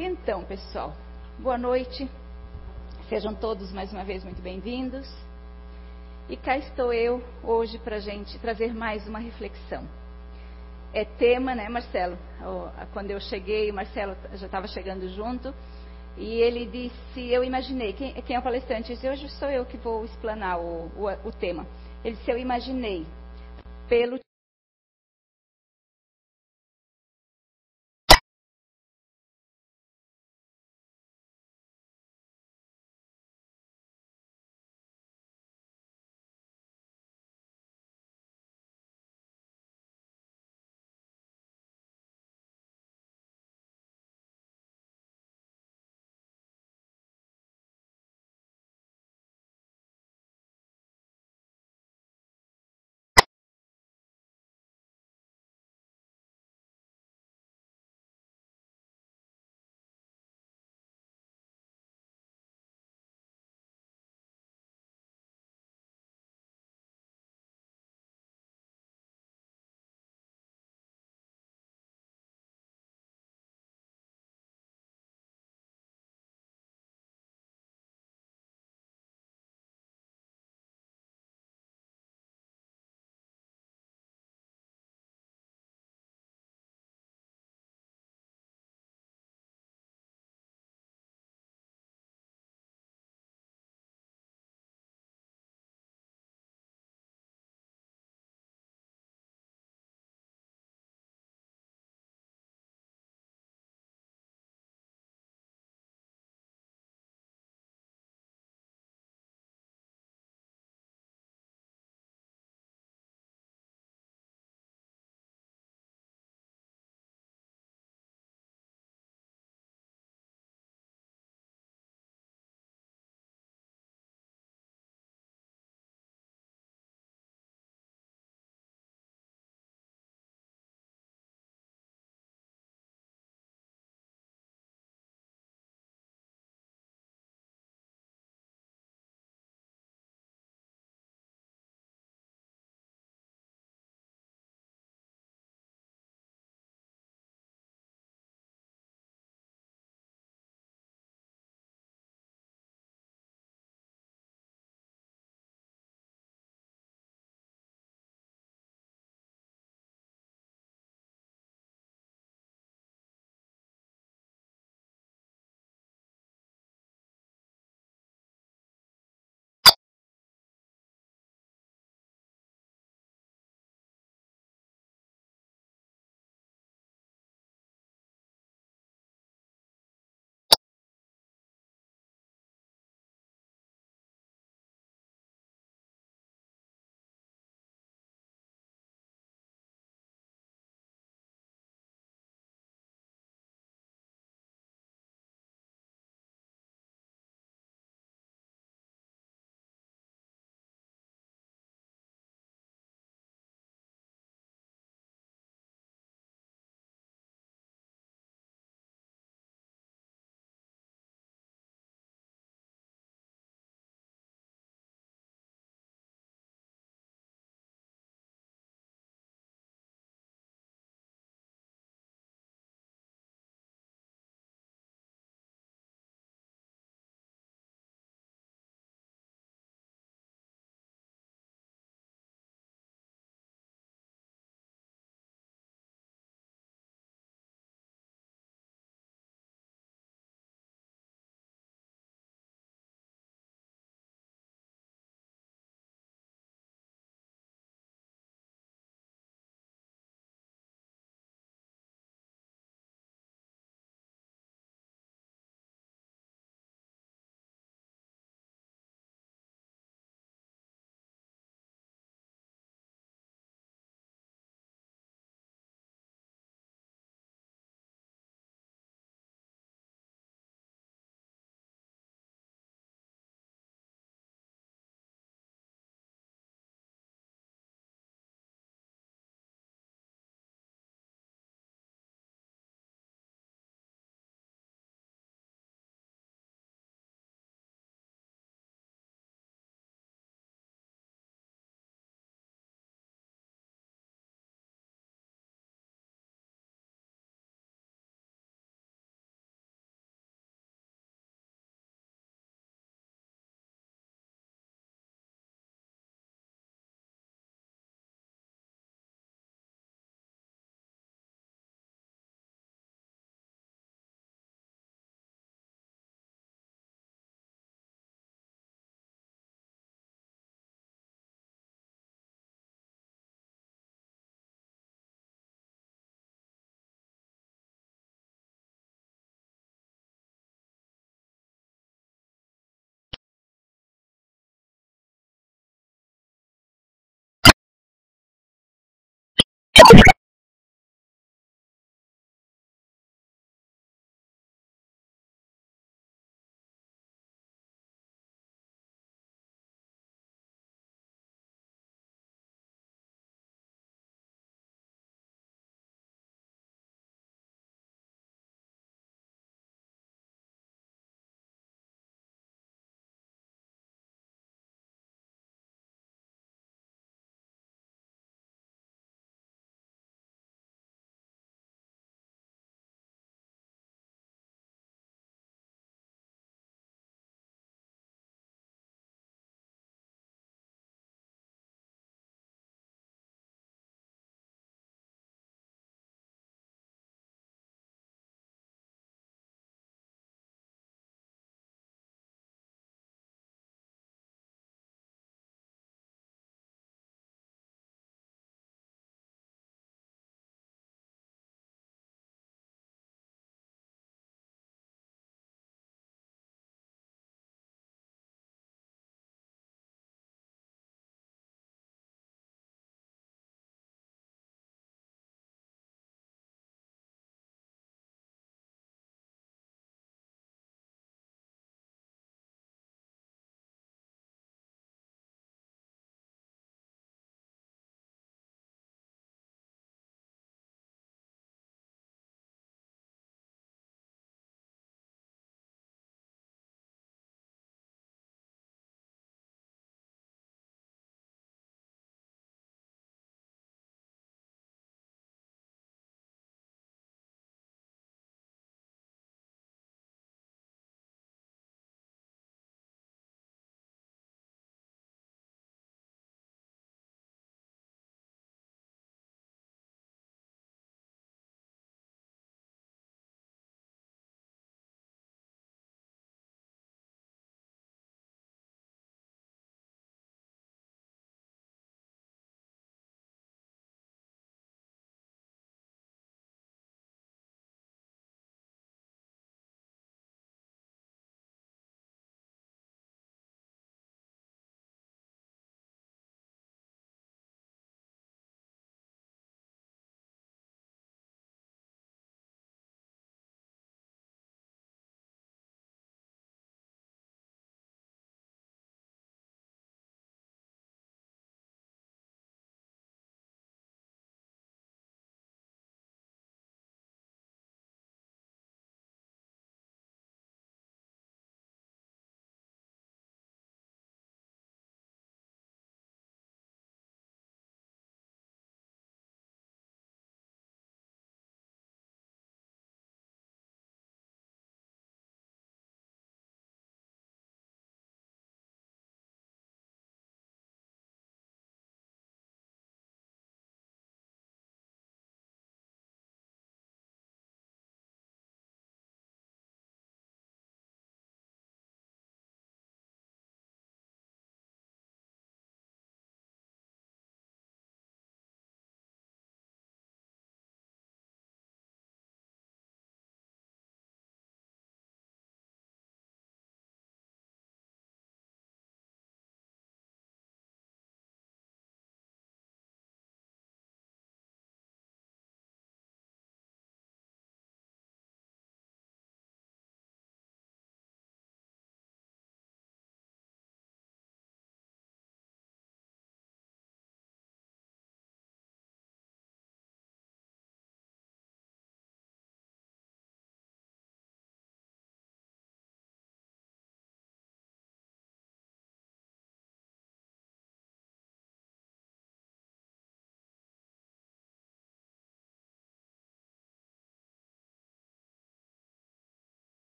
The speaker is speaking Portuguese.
Então, pessoal, boa noite. Sejam todos mais uma vez muito bem-vindos. E cá estou eu hoje para gente trazer mais uma reflexão. É tema, né, Marcelo? Quando eu cheguei, o Marcelo já estava chegando junto. E ele disse, eu imaginei, quem, quem é o palestrante? Disse, hoje sou eu que vou explanar o, o, o tema. Ele disse, eu imaginei, pelo